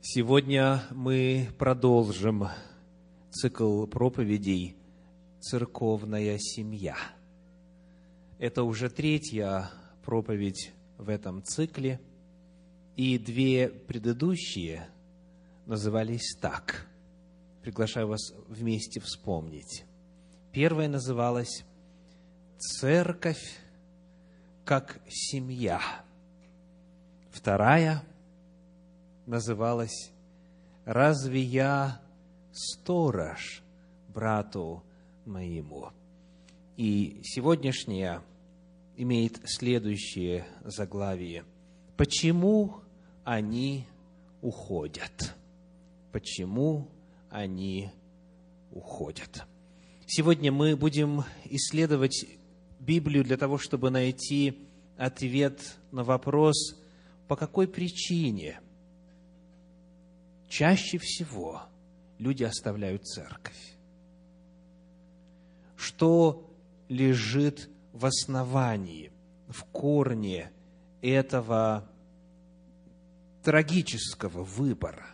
Сегодня мы продолжим цикл проповедей «Церковная семья». Это уже третья проповедь в этом цикле, и две предыдущие назывались так. Приглашаю вас вместе вспомнить. Первая называлась «Церковь как семья». Вторая называлась «Разве я сторож брату моему?» И сегодняшняя имеет следующее заглавие. Почему они уходят? Почему они уходят? Сегодня мы будем исследовать Библию для того, чтобы найти ответ на вопрос, по какой причине чаще всего люди оставляют церковь. Что лежит в основании, в корне этого трагического выбора.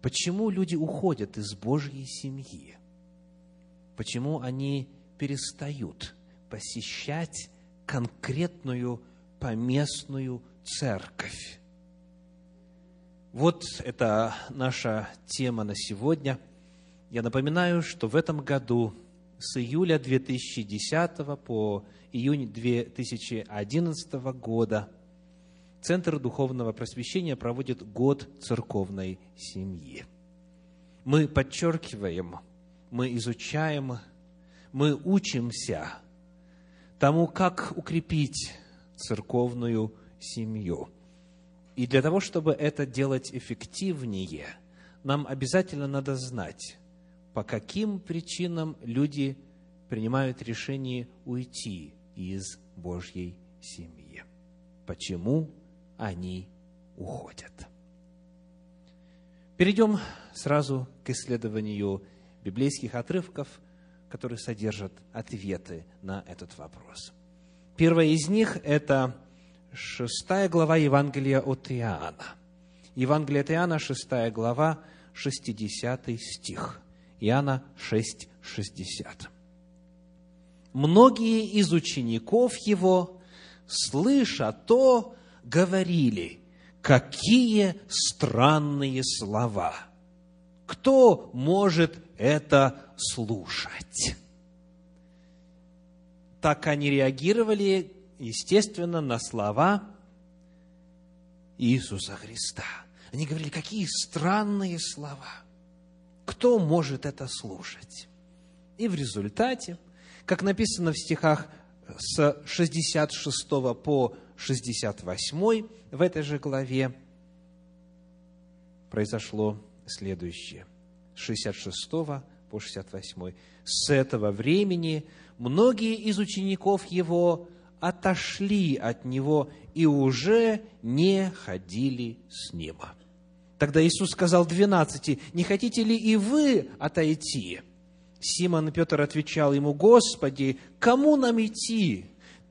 Почему люди уходят из Божьей семьи? Почему они перестают посещать конкретную поместную церковь? Вот это наша тема на сегодня. Я напоминаю, что в этом году с июля 2010 по июнь 2011 года Центр Духовного Просвещения проводит год церковной семьи. Мы подчеркиваем, мы изучаем, мы учимся тому, как укрепить церковную семью. И для того, чтобы это делать эффективнее, нам обязательно надо знать, по каким причинам люди принимают решение уйти из Божьей семьи. Почему они уходят? Перейдем сразу к исследованию библейских отрывков, которые содержат ответы на этот вопрос. Первое из них – это шестая глава Евангелия от Иоанна. Евангелие от Иоанна, шестая глава, 60 стих. Иоанна 6, 60. Многие из учеников его, слыша то, говорили, какие странные слова. Кто может это слушать? Так они реагировали, естественно, на слова Иисуса Христа. Они говорили, какие странные слова. Кто может это слушать? И в результате, как написано в стихах с 66 по 68 в этой же главе, произошло следующее. С 66 по 68. С этого времени многие из учеников его отошли от него и уже не ходили с ним. Тогда Иисус сказал двенадцати, не хотите ли и вы отойти? Симон Петр отвечал ему, Господи, кому нам идти?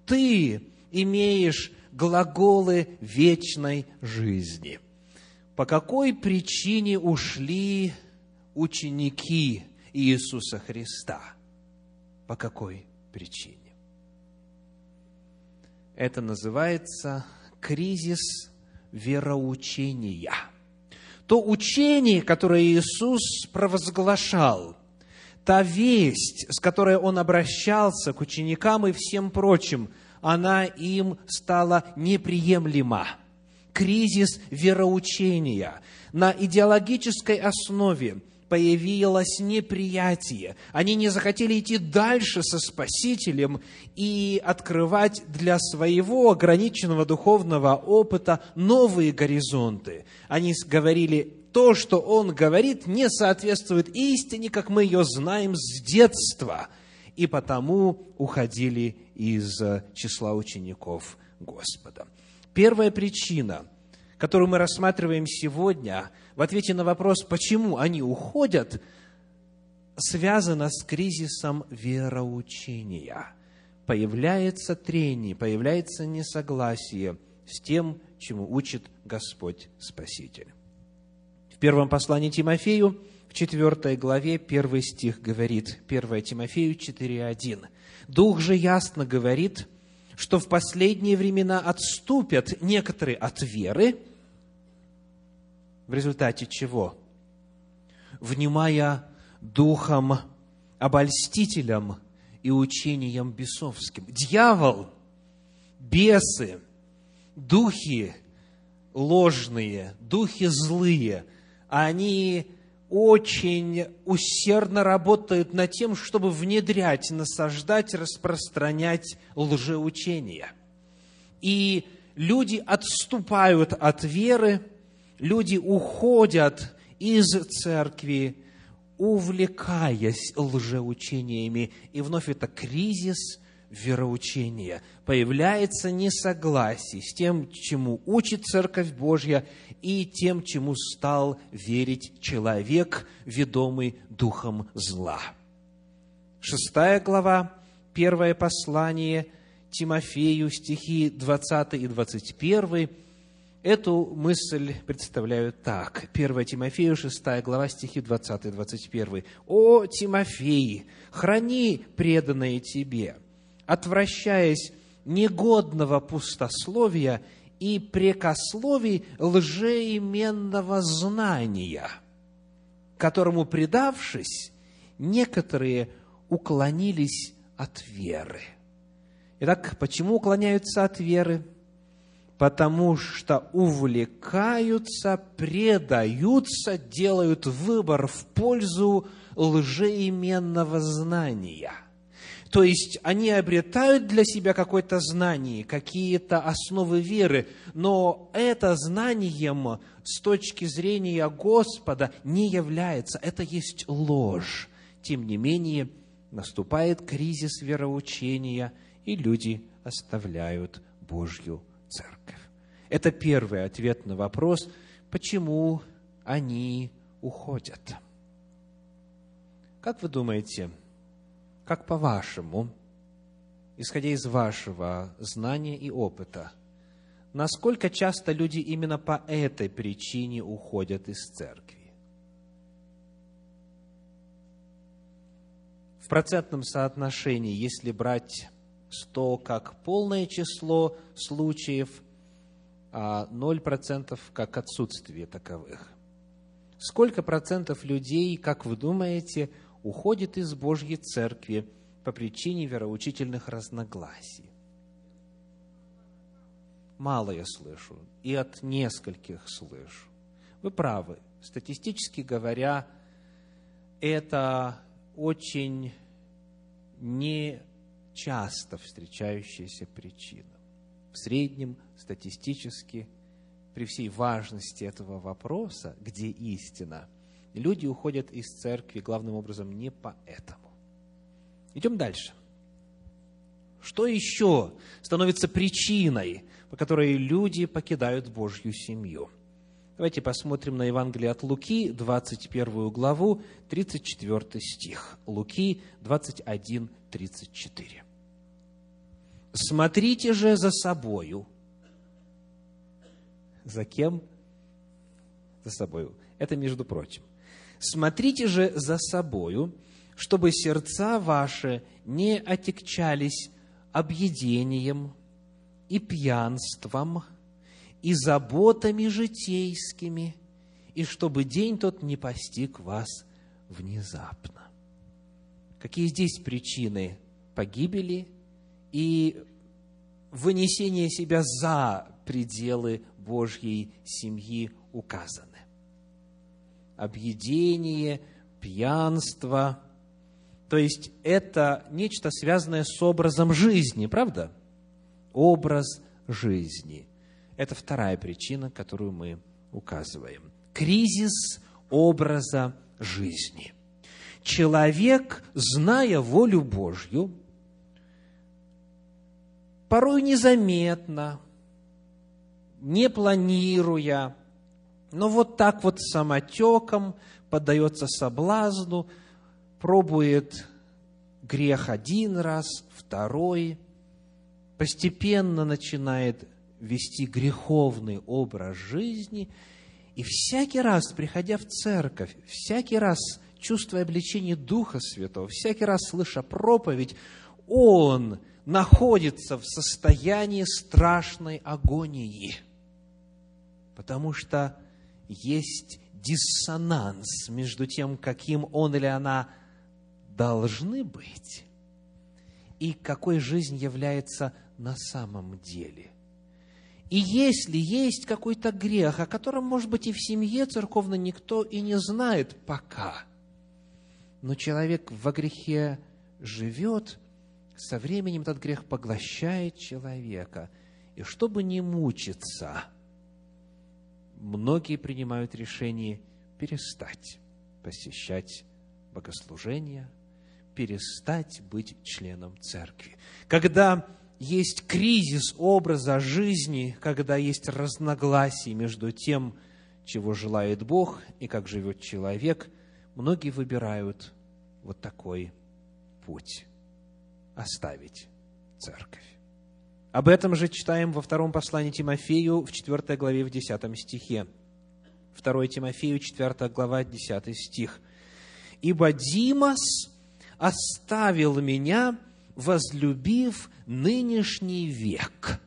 Ты имеешь глаголы вечной жизни. По какой причине ушли ученики Иисуса Христа? По какой причине? Это называется кризис вероучения. То учение, которое Иисус провозглашал, та весть, с которой Он обращался к ученикам и всем прочим, она им стала неприемлема. Кризис вероучения на идеологической основе – появилось неприятие. Они не захотели идти дальше со Спасителем и открывать для своего ограниченного духовного опыта новые горизонты. Они говорили, то, что он говорит, не соответствует истине, как мы ее знаем с детства, и потому уходили из числа учеников Господа. Первая причина, которую мы рассматриваем сегодня – в ответе на вопрос, почему они уходят, связано с кризисом вероучения. Появляется трение, появляется несогласие с тем, чему учит Господь Спаситель. В первом послании Тимофею, в четвертой главе, первый стих говорит, 1 Тимофею 4.1. «Дух же ясно говорит, что в последние времена отступят некоторые от веры, в результате чего? Внимая духом обольстителям и учениям бесовским. Дьявол, бесы, духи ложные, духи злые, они очень усердно работают над тем, чтобы внедрять, насаждать, распространять лжеучения. И люди отступают от веры, люди уходят из церкви, увлекаясь лжеучениями. И вновь это кризис вероучения. Появляется несогласие с тем, чему учит Церковь Божья, и тем, чему стал верить человек, ведомый духом зла. Шестая глава, первое послание Тимофею, стихи 20 и 21 Эту мысль представляю так. 1 Тимофею, 6 глава, стихи 20 и 21. «О, Тимофей, храни преданное тебе, отвращаясь негодного пустословия и прекословий лжеименного знания, которому предавшись, некоторые уклонились от веры». Итак, почему уклоняются от веры? Потому что увлекаются, предаются, делают выбор в пользу лжеименного знания. То есть они обретают для себя какое-то знание, какие-то основы веры, но это знанием с точки зрения Господа не является, это есть ложь. Тем не менее, наступает кризис вероучения, и люди оставляют Божью церковь. Это первый ответ на вопрос, почему они уходят. Как вы думаете, как по-вашему, исходя из вашего знания и опыта, насколько часто люди именно по этой причине уходят из церкви? В процентном соотношении, если брать 100 как полное число случаев, а 0% как отсутствие таковых. Сколько процентов людей, как вы думаете, уходит из Божьей Церкви по причине вероучительных разногласий? Мало я слышу, и от нескольких слышу. Вы правы. Статистически говоря, это очень не часто встречающаяся причина. В среднем, статистически, при всей важности этого вопроса, где истина, люди уходят из церкви главным образом не поэтому. Идем дальше. Что еще становится причиной, по которой люди покидают Божью семью? Давайте посмотрим на Евангелие от Луки, 21 главу, 34 стих. Луки 21, 34. Смотрите же за собою. За кем? За собою. Это между прочим. Смотрите же за собою, чтобы сердца ваши не отекчались объедением и пьянством, и заботами житейскими, и чтобы день тот не постиг вас внезапно. Какие здесь причины погибели и вынесение себя за пределы Божьей семьи указаны. Объедение, пьянство, то есть это нечто связанное с образом жизни, правда? Образ жизни. Это вторая причина, которую мы указываем. Кризис образа жизни. Человек, зная волю Божью, порой незаметно, не планируя, но вот так вот самотеком поддается соблазну, пробует грех один раз, второй, постепенно начинает вести греховный образ жизни, И всякий раз, приходя в церковь, всякий раз чувствуя обличение Духа Святого, всякий раз слыша проповедь, он находится в состоянии страшной агонии, потому что есть диссонанс между тем, каким он или она должны быть, и какой жизнь является на самом деле. И если есть какой-то грех, о котором, может быть, и в семье церковной никто и не знает пока, но человек во грехе живет, со временем этот грех поглощает человека. И чтобы не мучиться, многие принимают решение перестать посещать богослужения, перестать быть членом церкви. Когда есть кризис образа жизни, когда есть разногласия между тем, чего желает Бог и как живет человек, многие выбирают вот такой путь – оставить церковь. Об этом же читаем во втором послании Тимофею в 4 главе в 10 стихе. 2 Тимофею, 4 глава, 10 стих. «Ибо Димас оставил меня, возлюбив нынешний век».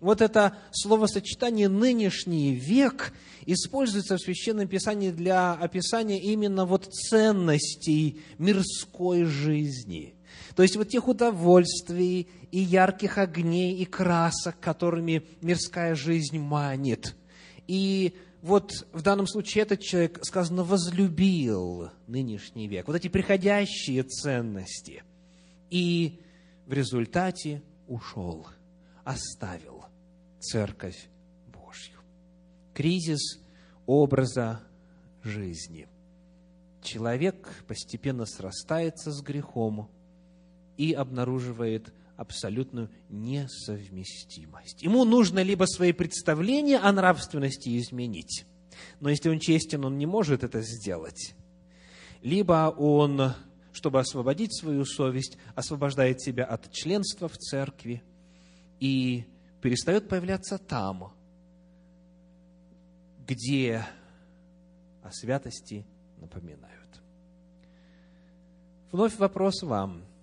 Вот это словосочетание «нынешний век» используется в Священном Писании для описания именно вот ценностей мирской жизни. То есть вот тех удовольствий и ярких огней и красок, которыми мирская жизнь манит. И вот в данном случае этот человек, сказано, возлюбил нынешний век, вот эти приходящие ценности, и в результате ушел, оставил церковь Божью. Кризис образа жизни. Человек постепенно срастается с грехом и обнаруживает абсолютную несовместимость. Ему нужно либо свои представления о нравственности изменить, но если он честен, он не может это сделать. Либо он, чтобы освободить свою совесть, освобождает себя от членства в церкви и перестает появляться там, где о святости напоминают. Вновь вопрос вам –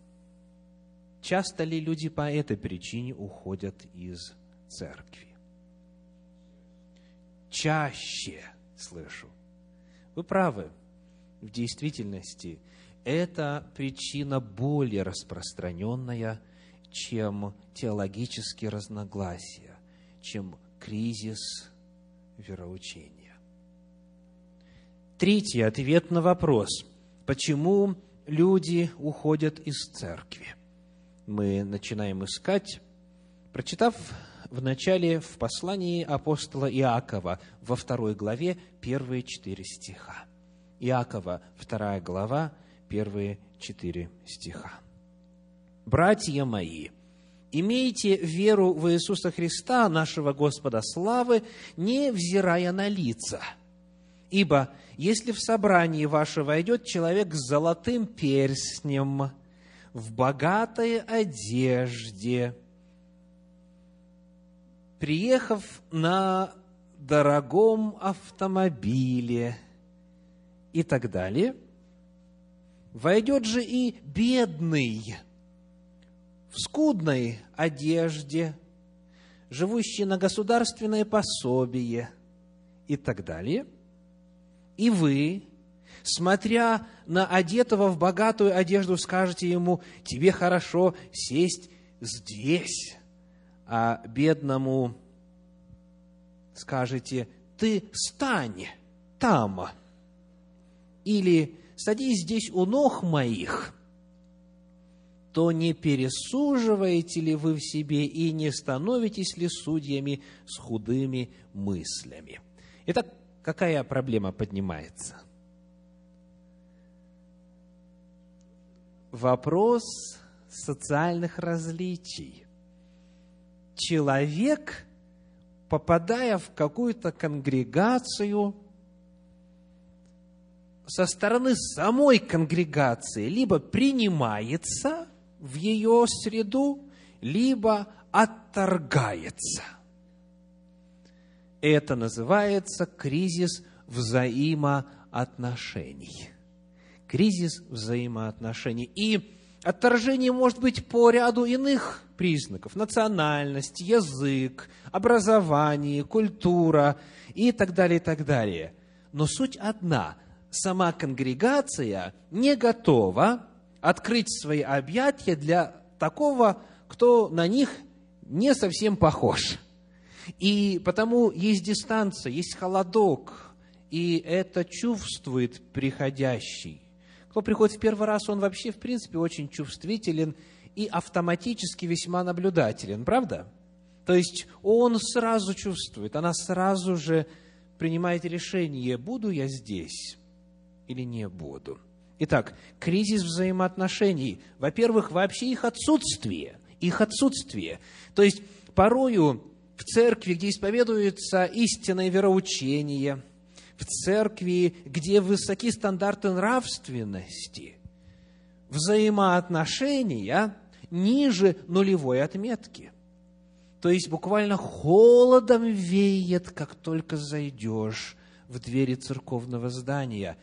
Часто ли люди по этой причине уходят из церкви? Чаще слышу. Вы правы. В действительности это причина более распространенная, чем теологические разногласия, чем кризис вероучения. Третий ответ на вопрос, почему люди уходят из церкви – мы начинаем искать, прочитав в начале в послании апостола Иакова во второй главе первые четыре стиха. Иакова, вторая глава, первые четыре стиха. «Братья мои, имейте веру в Иисуса Христа, нашего Господа славы, не взирая на лица. Ибо если в собрании ваше войдет человек с золотым перстнем – в богатой одежде, приехав на дорогом автомобиле и так далее, войдет же и бедный в скудной одежде, живущий на государственное пособие и так далее, и вы, смотря на одетого в богатую одежду, скажете ему, тебе хорошо сесть здесь, а бедному скажете, ты стань там, или садись здесь у ног моих, то не пересуживаете ли вы в себе и не становитесь ли судьями с худыми мыслями? Итак, какая проблема поднимается – вопрос социальных различий. Человек, попадая в какую-то конгрегацию, со стороны самой конгрегации либо принимается в ее среду, либо отторгается. Это называется кризис взаимоотношений. Кризис взаимоотношений. И отторжение может быть по ряду иных признаков. Национальность, язык, образование, культура и так далее, и так далее. Но суть одна. Сама конгрегация не готова открыть свои объятия для такого, кто на них не совсем похож. И потому есть дистанция, есть холодок, и это чувствует приходящий. Кто приходит в первый раз, он вообще, в принципе, очень чувствителен и автоматически весьма наблюдателен, правда? То есть он сразу чувствует, она сразу же принимает решение, буду я здесь или не буду. Итак, кризис взаимоотношений. Во-первых, вообще их отсутствие. Их отсутствие. То есть, порою в церкви, где исповедуется истинное вероучение, церкви, где высоки стандарты нравственности, взаимоотношения ниже нулевой отметки. То есть буквально холодом веет, как только зайдешь в двери церковного здания.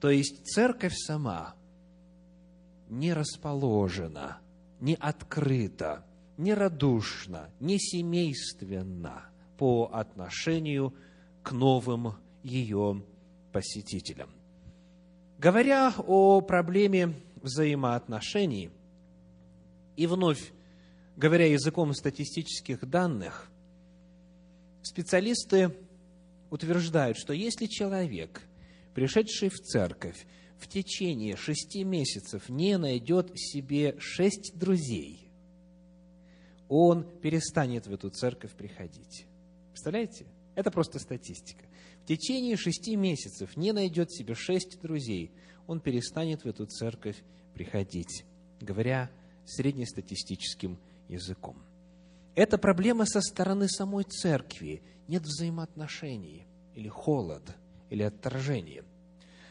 То есть церковь сама не расположена, не открыта, не радушна, не семейственна по отношению к новым ее посетителям. Говоря о проблеме взаимоотношений, и вновь говоря языком статистических данных, специалисты утверждают, что если человек, пришедший в церковь, в течение шести месяцев не найдет себе шесть друзей, он перестанет в эту церковь приходить. Представляете? Это просто статистика. Течение шести месяцев не найдет себе шесть друзей, он перестанет в эту церковь приходить, говоря среднестатистическим языком. Это проблема со стороны самой церкви. Нет взаимоотношений, или холод, или отторжение.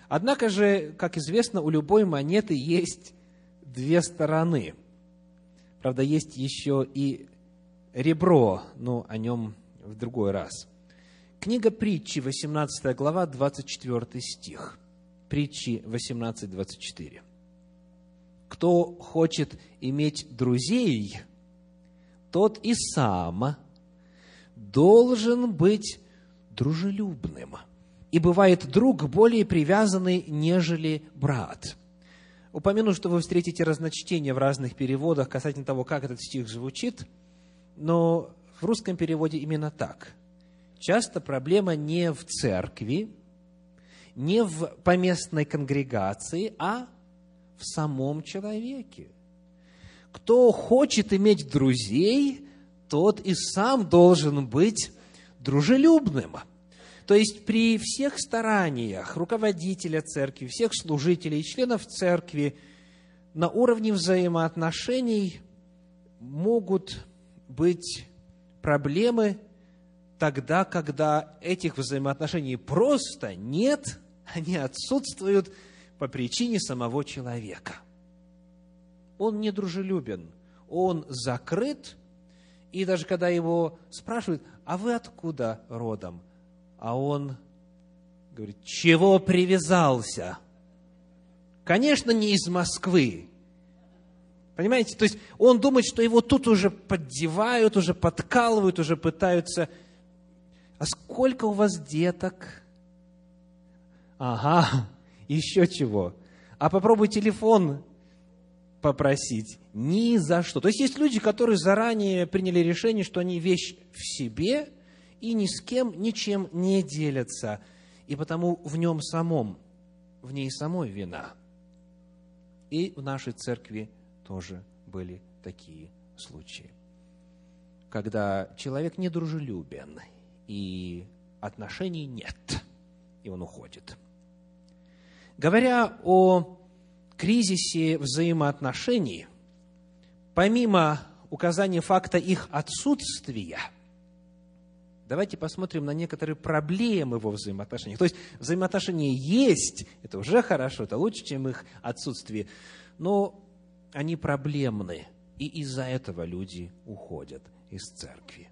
Однако же, как известно, у любой монеты есть две стороны. Правда, есть еще и ребро, но о нем в другой раз. Книга притчи, 18 глава, 24 стих. Притчи 18, 24 кто хочет иметь друзей, тот и сам должен быть дружелюбным. И бывает друг более привязанный, нежели брат. Упомяну, что вы встретите разночтения в разных переводах касательно того, как этот стих звучит, но в русском переводе именно так. Часто проблема не в церкви, не в поместной конгрегации, а в самом человеке. Кто хочет иметь друзей, тот и сам должен быть дружелюбным. То есть при всех стараниях руководителя церкви, всех служителей, членов церкви на уровне взаимоотношений могут быть проблемы тогда, когда этих взаимоотношений просто нет, они отсутствуют – по причине самого человека. Он недружелюбен, он закрыт, и даже когда его спрашивают, а вы откуда родом? А он говорит, чего привязался? Конечно, не из Москвы. Понимаете? То есть он думает, что его тут уже поддевают, уже подкалывают, уже пытаются. А сколько у вас деток? Ага, еще чего. А попробуй телефон попросить. Ни за что. То есть есть люди, которые заранее приняли решение, что они вещь в себе и ни с кем ничем не делятся. И потому в нем самом, в ней самой вина. И в нашей церкви тоже были такие случаи. Когда человек недружелюбен, и отношений нет, и он уходит – Говоря о кризисе взаимоотношений, помимо указания факта их отсутствия, давайте посмотрим на некоторые проблемы во взаимоотношениях. То есть взаимоотношения есть, это уже хорошо, это лучше, чем их отсутствие, но они проблемны, и из-за этого люди уходят из церкви.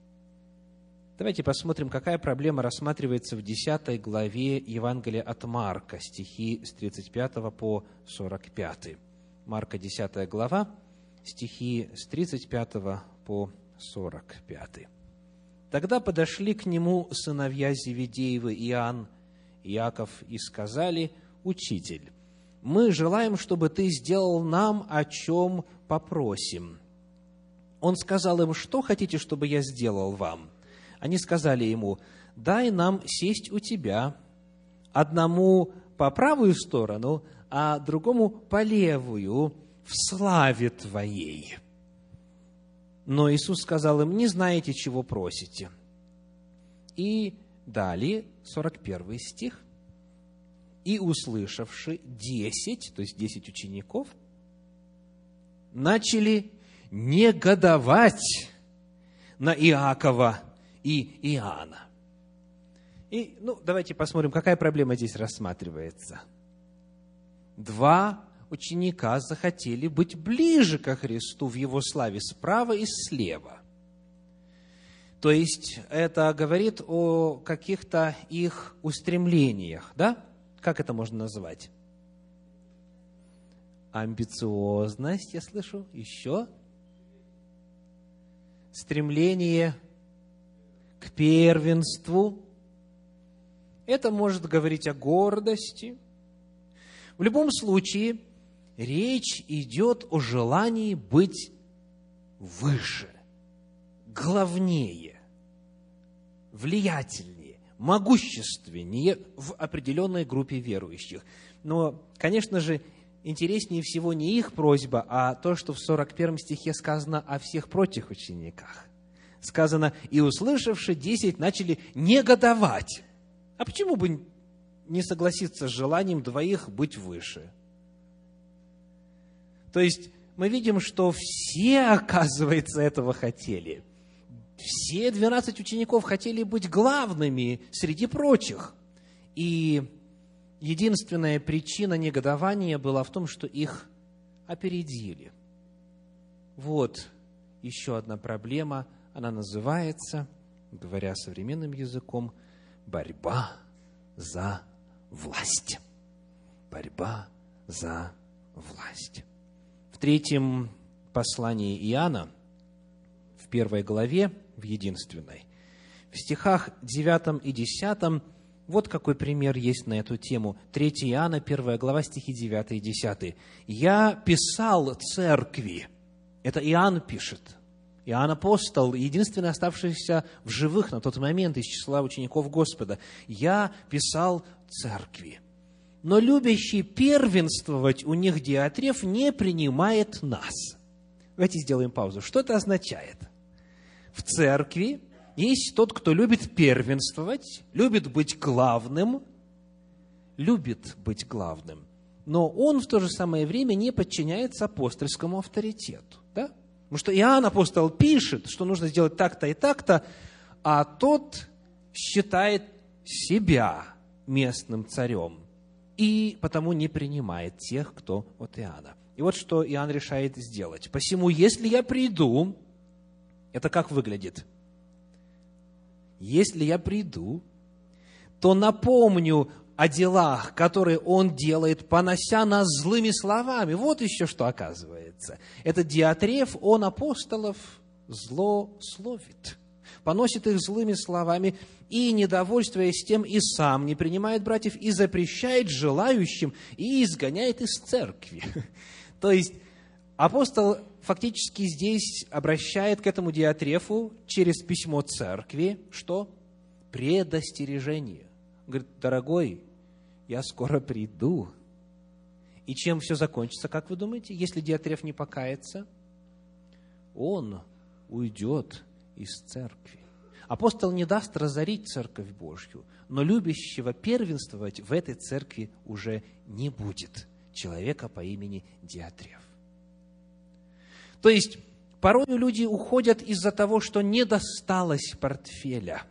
Давайте посмотрим, какая проблема рассматривается в 10 главе Евангелия от Марка, стихи с 35 по 45. Марка, 10 глава, стихи с 35 по 45. Тогда подошли к нему сыновья Зеведеевы Иоанн, Иаков и сказали, «Учитель, мы желаем, чтобы ты сделал нам, о чем попросим». Он сказал им, «Что хотите, чтобы я сделал вам?» Они сказали ему, «Дай нам сесть у тебя, одному по правую сторону, а другому по левую, в славе Твоей». Но Иисус сказал им, не знаете, чего просите. И далее, 41 стих. И услышавши десять, то есть десять учеников, начали негодовать на Иакова и Иоанна. И, ну, давайте посмотрим, какая проблема здесь рассматривается. Два ученика захотели быть ближе ко Христу в Его славе справа и слева. То есть это говорит о каких-то их устремлениях, да? Как это можно назвать? Амбициозность, я слышу. Еще? Стремление к первенству. Это может говорить о гордости. В любом случае, речь идет о желании быть выше, главнее, влиятельнее, могущественнее в определенной группе верующих. Но, конечно же, интереснее всего не их просьба, а то, что в 41 стихе сказано о всех прочих учениках. Сказано, и услышавши десять, начали негодовать. А почему бы не согласиться с желанием двоих быть выше? То есть мы видим, что все, оказывается, этого хотели. Все 12 учеников хотели быть главными среди прочих. И единственная причина негодования была в том, что их опередили. Вот еще одна проблема. Она называется, говоря современным языком, борьба за власть. Борьба за власть. В третьем послании Иоанна, в первой главе, в единственной, в стихах 9 и 10, вот какой пример есть на эту тему. 3 Иоанна, 1 глава, стихи 9 и 10. «Я писал церкви». Это Иоанн пишет. Иоанн Апостол, единственный оставшийся в живых на тот момент из числа учеников Господа. «Я писал церкви» но любящий первенствовать у них Диатреф не принимает нас. Давайте сделаем паузу. Что это означает? В церкви есть тот, кто любит первенствовать, любит быть главным, любит быть главным, но он в то же самое время не подчиняется апостольскому авторитету. Да? Потому что Иоанн апостол пишет, что нужно сделать так-то и так-то, а тот считает себя местным царем и потому не принимает тех, кто от Иоанна. И вот что Иоанн решает сделать. Посему, если я приду, это как выглядит? Если я приду, то напомню о делах, которые он делает, понося нас злыми словами. Вот еще что оказывается. Этот Диатреф, он апостолов злословит поносит их злыми словами и, недовольствуясь тем, и сам не принимает братьев, и запрещает желающим, и изгоняет из церкви. То есть апостол фактически здесь обращает к этому диатрефу через письмо церкви, что? Предостережение. Говорит, дорогой, я скоро приду. И чем все закончится, как вы думаете, если диатреф не покается? Он уйдет из церкви. Апостол не даст разорить церковь Божью, но любящего первенствовать в этой церкви уже не будет человека по имени Диатрев. То есть, порой люди уходят из-за того, что не досталось портфеля.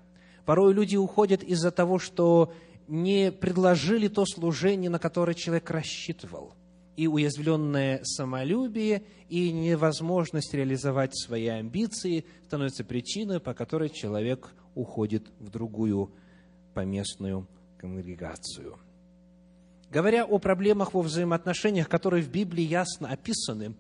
Порой люди уходят из-за того, что не предложили то служение, на которое человек рассчитывал – и уязвленное самолюбие, и невозможность реализовать свои амбиции становятся причиной, по которой человек уходит в другую поместную конгрегацию. Говоря о проблемах во взаимоотношениях, которые в Библии ясно описаны,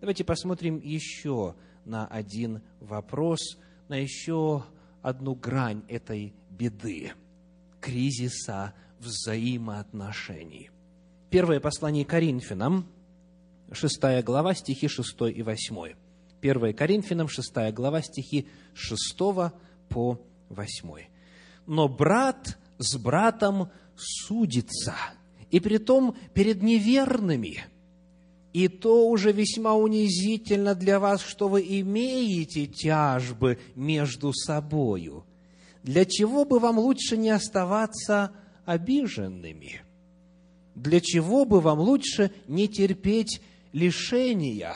давайте посмотрим еще на один вопрос, на еще одну грань этой беды, кризиса взаимоотношений. Первое послание Коринфянам, 6 глава, стихи 6 и 8. 1 Коринфянам, 6 глава, стихи 6 по 8. «Но брат с братом судится, и притом перед неверными, и то уже весьма унизительно для вас, что вы имеете тяжбы между собою. Для чего бы вам лучше не оставаться обиженными? Для чего бы вам лучше не терпеть лишения?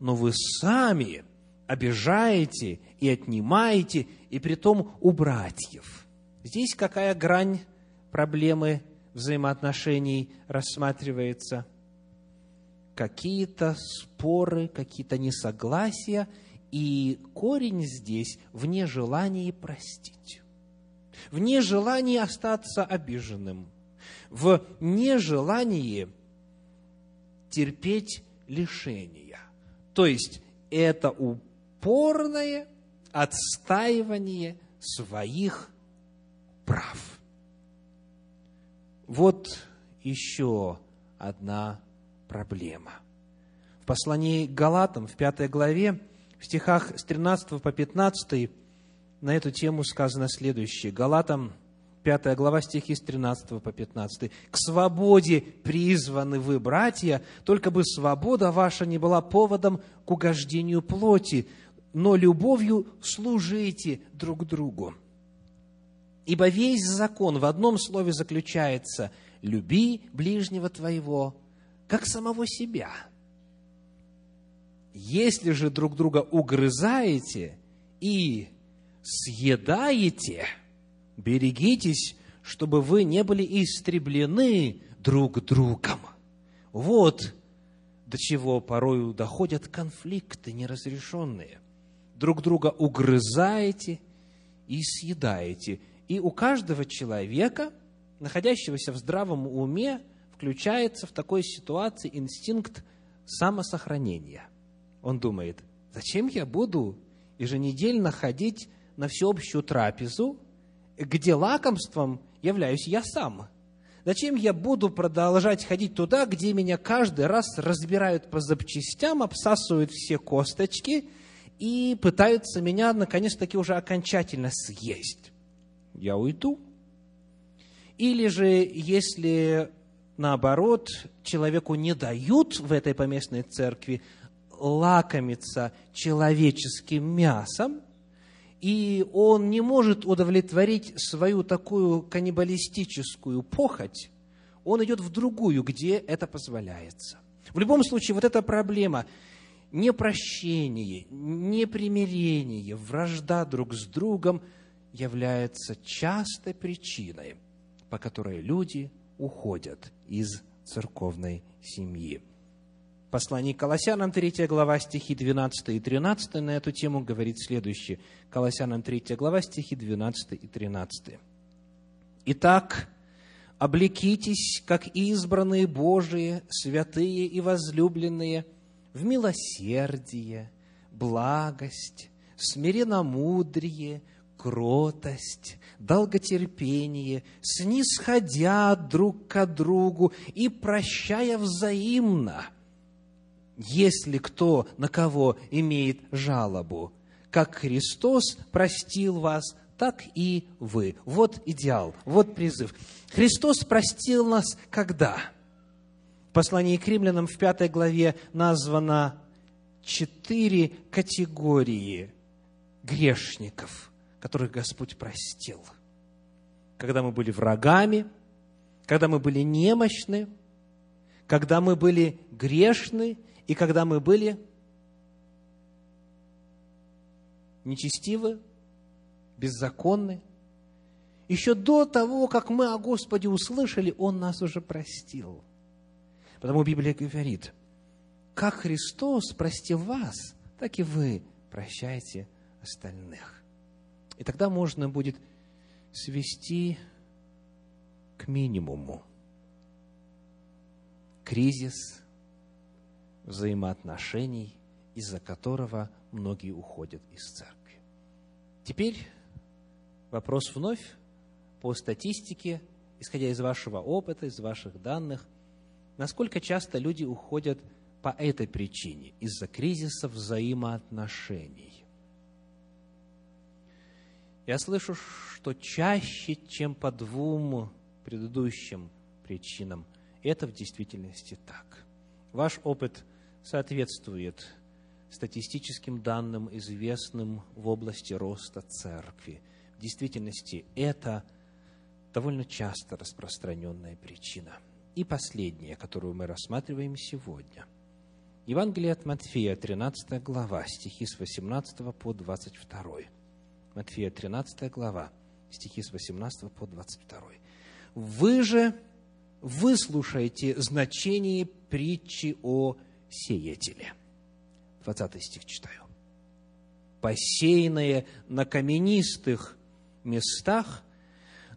Но вы сами обижаете и отнимаете, и притом у братьев. Здесь какая грань проблемы взаимоотношений рассматривается? Какие-то споры, какие-то несогласия, и корень здесь в нежелании простить, в нежелании остаться обиженным, в нежелании терпеть лишения. То есть это упорное отстаивание своих прав. Вот еще одна проблема. В послании к Галатам, в пятой главе, в стихах с 13 по 15 на эту тему сказано следующее. Галатам, 5 глава, стихи с 13 по 15. «К свободе призваны вы, братья, только бы свобода ваша не была поводом к угождению плоти, но любовью служите друг другу. Ибо весь закон в одном слове заключается «люби ближнего твоего, как самого себя». Если же друг друга угрызаете и съедаете, берегитесь, чтобы вы не были истреблены друг другом. Вот до чего порою доходят конфликты неразрешенные. Друг друга угрызаете и съедаете – и у каждого человека, находящегося в здравом уме, включается в такой ситуации инстинкт самосохранения. Он думает, зачем я буду еженедельно ходить на всеобщую трапезу, где лакомством являюсь я сам? Зачем я буду продолжать ходить туда, где меня каждый раз разбирают по запчастям, обсасывают все косточки и пытаются меня, наконец-таки, уже окончательно съесть? я уйду. Или же, если наоборот, человеку не дают в этой поместной церкви лакомиться человеческим мясом, и он не может удовлетворить свою такую каннибалистическую похоть, он идет в другую, где это позволяется. В любом случае, вот эта проблема непрощение, непримирение, вражда друг с другом – является частой причиной, по которой люди уходят из церковной семьи. Послание к Колоссянам, 3 глава, стихи 12 и 13 на эту тему говорит следующее. Колоссянам 3 глава, стихи 12 и 13. «Итак, облекитесь, как избранные Божии, святые и возлюбленные, в милосердие, благость, смиренномудрие, кротость, долготерпение, снисходя друг к другу и прощая взаимно, если кто на кого имеет жалобу. Как Христос простил вас, так и вы. Вот идеал, вот призыв. Христос простил нас когда? В послании к римлянам в пятой главе названо четыре категории грешников – которых Господь простил. Когда мы были врагами, когда мы были немощны, когда мы были грешны и когда мы были нечестивы, беззаконны. Еще до того, как мы о Господе услышали, Он нас уже простил. Потому Библия говорит, как Христос простил вас, так и вы прощайте остальных. И тогда можно будет свести к минимуму кризис взаимоотношений, из-за которого многие уходят из церкви. Теперь вопрос вновь по статистике, исходя из вашего опыта, из ваших данных, насколько часто люди уходят по этой причине, из-за кризиса взаимоотношений. Я слышу, что чаще, чем по двум предыдущим причинам, это в действительности так. Ваш опыт соответствует статистическим данным, известным в области роста церкви. В действительности это довольно часто распространенная причина. И последняя, которую мы рассматриваем сегодня. Евангелие от Матфея, 13 глава, стихи с 18 по 22. Матфея, 13 глава, стихи с 18 по 22. «Вы же выслушайте значение притчи о сеятеле». 20 стих читаю. «Посеянное на каменистых местах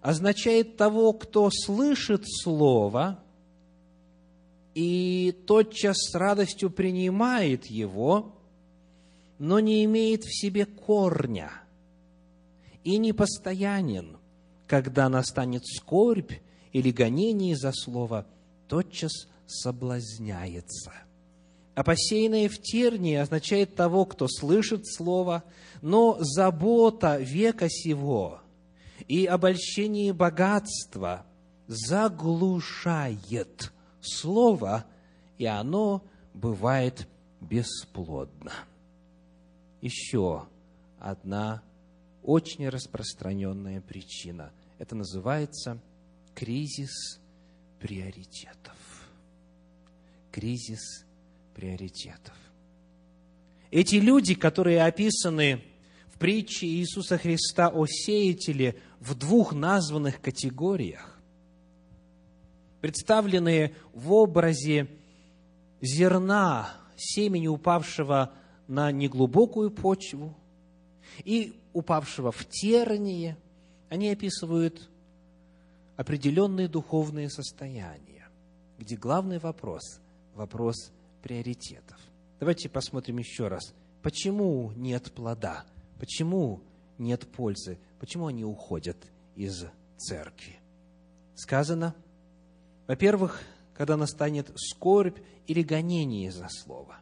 означает того, кто слышит Слово и тотчас с радостью принимает его, но не имеет в себе корня и не постоянен, когда настанет скорбь или гонение за слово, тотчас соблазняется. А посеянное в тернии означает того, кто слышит слово, но забота века сего – и обольщение богатства заглушает слово, и оно бывает бесплодно. Еще одна очень распространенная причина. Это называется кризис приоритетов. Кризис приоритетов. Эти люди, которые описаны в притче Иисуса Христа о сеятеле в двух названных категориях, представленные в образе зерна, семени, упавшего на неглубокую почву, и упавшего в терние, они описывают определенные духовные состояния, где главный вопрос – вопрос приоритетов. Давайте посмотрим еще раз, почему нет плода – Почему нет пользы? Почему они уходят из церкви? Сказано, во-первых, когда настанет скорбь или гонение за слово.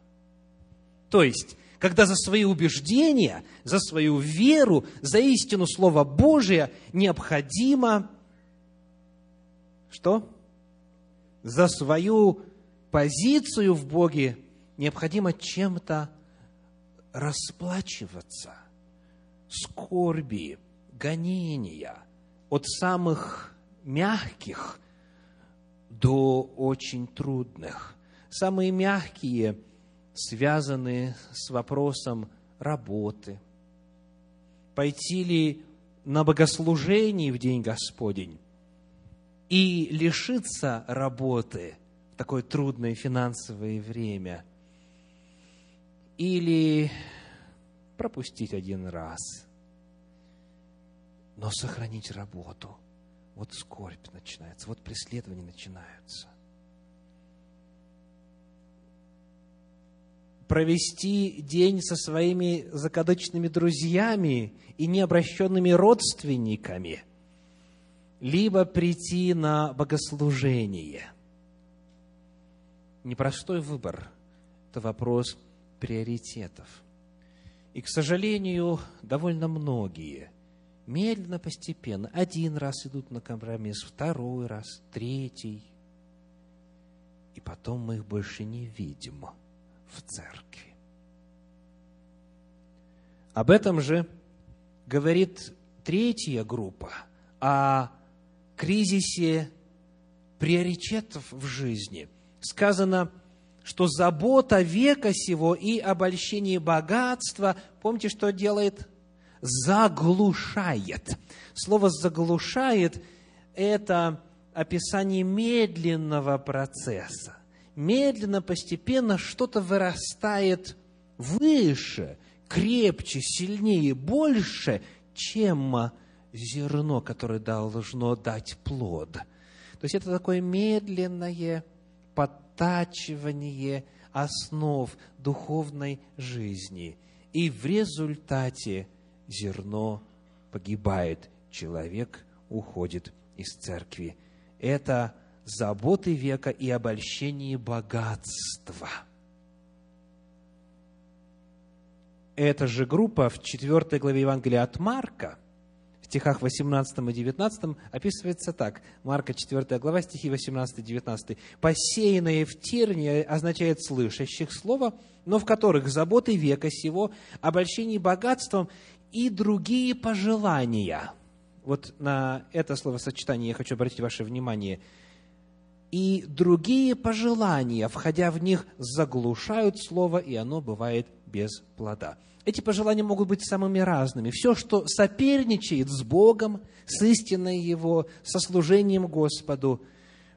То есть, когда за свои убеждения, за свою веру, за истину Слова Божия необходимо что? За свою позицию в Боге необходимо чем-то расплачиваться скорби, гонения, от самых мягких до очень трудных. Самые мягкие связаны с вопросом работы. Пойти ли на богослужение в День Господень и лишиться работы такое трудное финансовое время? Или пропустить один раз, но сохранить работу. Вот скорбь начинается, вот преследования начинаются. Провести день со своими закадычными друзьями и необращенными родственниками, либо прийти на богослужение. Непростой выбор – это вопрос приоритетов – и, к сожалению, довольно многие медленно, постепенно, один раз идут на компромисс, второй раз, третий. И потом мы их больше не видим в церкви. Об этом же говорит третья группа, о кризисе приоритетов в жизни. Сказано – что забота века сего и обольщение богатства, помните, что делает? Заглушает. Слово «заглушает» – это описание медленного процесса. Медленно, постепенно что-то вырастает выше, крепче, сильнее, больше, чем зерно, которое должно дать плод. То есть это такое медленное подтачивание основ духовной жизни. И в результате зерно погибает, человек уходит из церкви. Это заботы века и обольщение богатства. Эта же группа в 4 главе Евангелия от Марка, стихах 18 и 19 описывается так. Марка 4 глава, стихи 18 и 19. «Посеянные в тернии» означает «слышащих слова», но в которых заботы века сего, обольщение богатством и другие пожелания. Вот на это словосочетание я хочу обратить ваше внимание – и другие пожелания, входя в них, заглушают слово, и оно бывает без плода. Эти пожелания могут быть самыми разными. Все, что соперничает с Богом, с истиной Его, со служением Господу,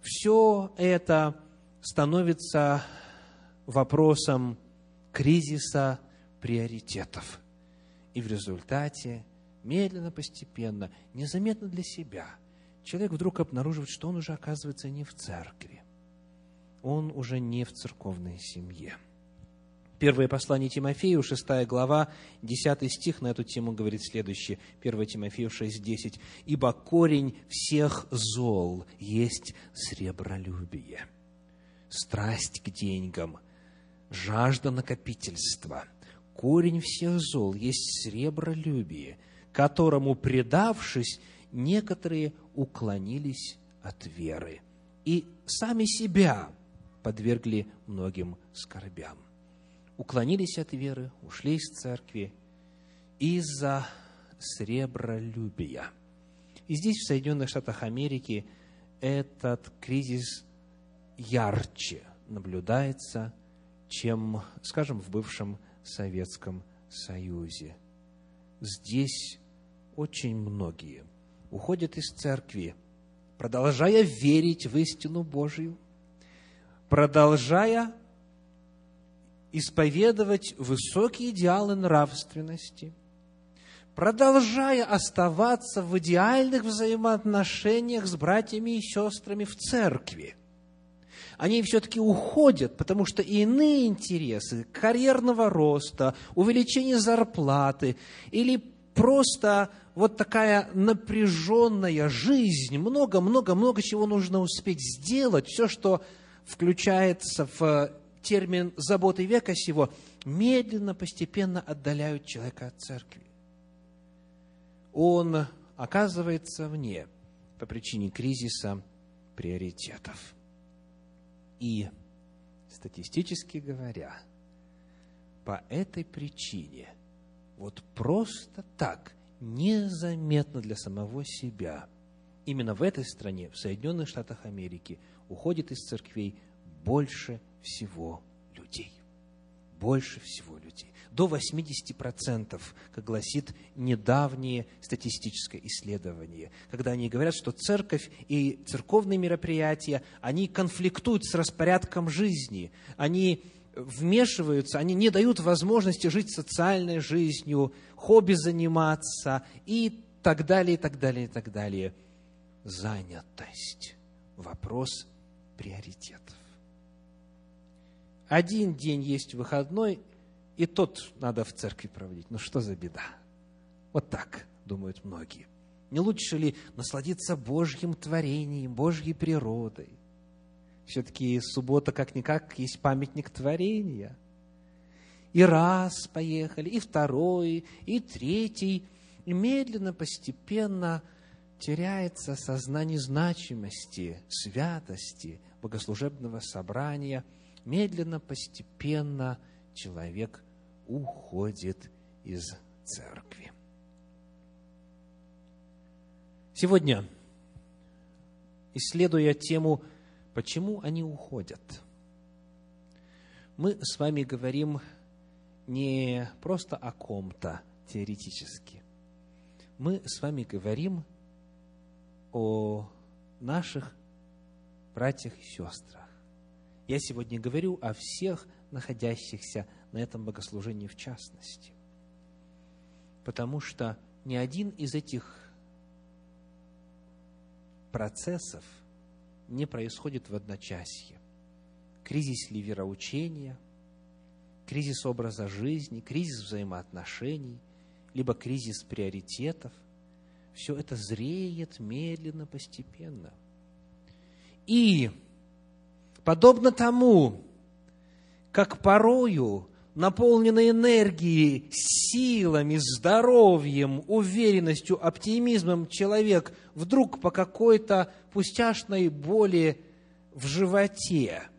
все это становится вопросом кризиса приоритетов. И в результате, медленно, постепенно, незаметно для себя – человек вдруг обнаруживает, что он уже оказывается не в церкви. Он уже не в церковной семье. Первое послание Тимофею, 6 глава, 10 стих на эту тему говорит следующее. 1 Тимофею 6, 10. «Ибо корень всех зол есть сребролюбие, страсть к деньгам, жажда накопительства. Корень всех зол есть сребролюбие, которому, предавшись, некоторые уклонились от веры и сами себя подвергли многим скорбям. Уклонились от веры, ушли из церкви из-за сребролюбия. И здесь, в Соединенных Штатах Америки, этот кризис ярче наблюдается, чем, скажем, в бывшем Советском Союзе. Здесь очень многие – уходят из церкви, продолжая верить в истину Божию, продолжая исповедовать высокие идеалы нравственности, продолжая оставаться в идеальных взаимоотношениях с братьями и сестрами в церкви. Они все-таки уходят, потому что иные интересы карьерного роста, увеличения зарплаты или просто вот такая напряженная жизнь, много-много-много чего нужно успеть сделать, все, что включается в термин заботы века сего, медленно, постепенно отдаляют человека от церкви. Он оказывается вне по причине кризиса приоритетов. И, статистически говоря, по этой причине, вот просто так, незаметно для самого себя. Именно в этой стране, в Соединенных Штатах Америки, уходит из церквей больше всего людей. Больше всего людей. До 80%, как гласит недавнее статистическое исследование, когда они говорят, что церковь и церковные мероприятия, они конфликтуют с распорядком жизни, они вмешиваются, они не дают возможности жить социальной жизнью, хобби заниматься и так далее, и так далее, и так далее. Занятость. Вопрос приоритетов. Один день есть выходной, и тот надо в церкви проводить. Ну что за беда? Вот так думают многие. Не лучше ли насладиться Божьим творением, Божьей природой? Все-таки суббота, как-никак, есть памятник творения. И раз поехали, и второй, и третий. И медленно, постепенно теряется сознание значимости, святости богослужебного собрания. Медленно, постепенно человек уходит из церкви. Сегодня, исследуя тему Почему они уходят? Мы с вами говорим не просто о ком-то теоретически. Мы с вами говорим о наших братьях и сестрах. Я сегодня говорю о всех находящихся на этом богослужении в частности. Потому что ни один из этих процессов не происходит в одночасье. Кризис ли вероучения, кризис образа жизни, кризис взаимоотношений, либо кризис приоритетов – все это зреет медленно, постепенно. И подобно тому, как порою наполненный энергией, силами, здоровьем, уверенностью, оптимизмом человек вдруг по какой-то пустяшной боли в животе,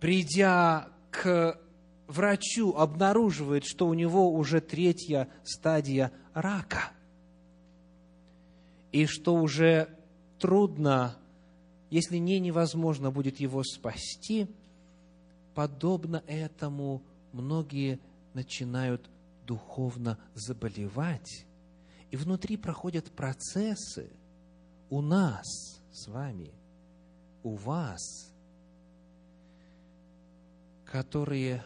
придя к врачу, обнаруживает, что у него уже третья стадия рака. И что уже трудно, если не невозможно будет его спасти, подобно этому многие начинают духовно заболевать, и внутри проходят процессы у нас с вами, у вас, которые,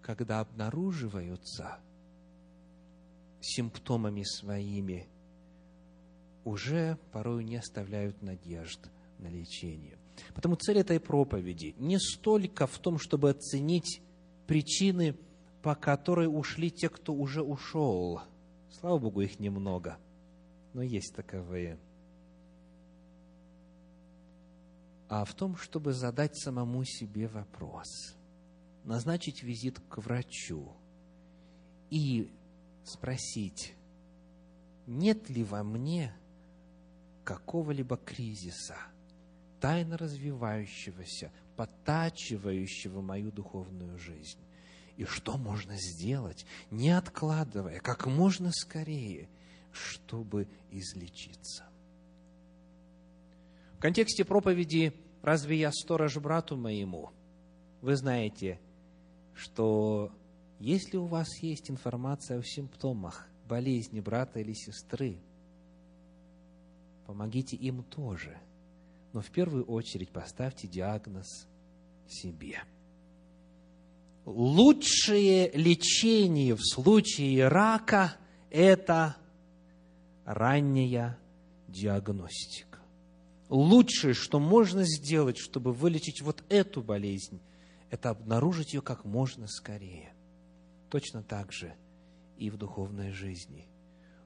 когда обнаруживаются симптомами своими, уже порой не оставляют надежд на лечение. Потому цель этой проповеди не столько в том, чтобы оценить причины, по которой ушли те, кто уже ушел. Слава Богу, их немного, но есть таковые. А в том, чтобы задать самому себе вопрос, назначить визит к врачу и спросить, нет ли во мне какого-либо кризиса, тайно развивающегося, подтачивающего мою духовную жизнь. И что можно сделать, не откладывая, как можно скорее, чтобы излечиться. В контексте проповеди «Разве я сторож брату моему?» вы знаете, что если у вас есть информация о симптомах болезни брата или сестры, помогите им тоже. Но в первую очередь поставьте диагноз себе. Лучшее лечение в случае рака – это ранняя диагностика. Лучшее, что можно сделать, чтобы вылечить вот эту болезнь, это обнаружить ее как можно скорее. Точно так же и в духовной жизни.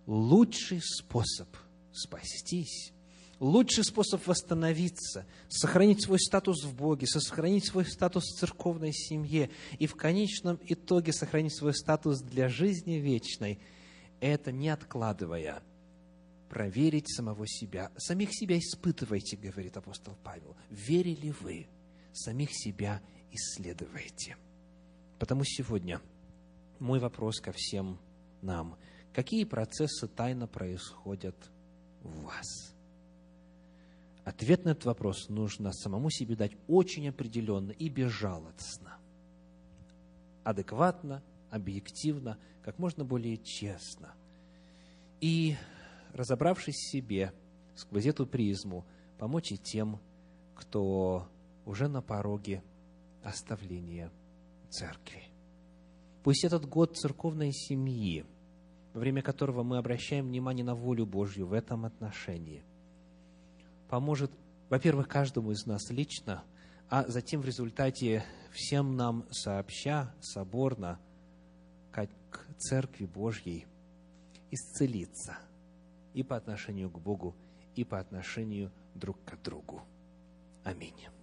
Лучший способ – спастись. Лучший способ восстановиться, сохранить свой статус в Боге, сохранить свой статус в церковной семье и в конечном итоге сохранить свой статус для жизни вечной, это не откладывая, проверить самого себя. Самих себя испытывайте, говорит апостол Павел. Верили вы, самих себя исследуйте. Потому сегодня мой вопрос ко всем нам. Какие процессы тайно происходят в вас? Ответ на этот вопрос нужно самому себе дать очень определенно и безжалостно, адекватно, объективно, как можно более честно. И, разобравшись в себе сквозь эту призму, помочь и тем, кто уже на пороге оставления церкви. Пусть этот год церковной семьи – во время которого мы обращаем внимание на волю Божью в этом отношении, поможет, во-первых, каждому из нас лично, а затем в результате всем нам сообща, соборно, как к Церкви Божьей, исцелиться и по отношению к Богу, и по отношению друг к другу. Аминь.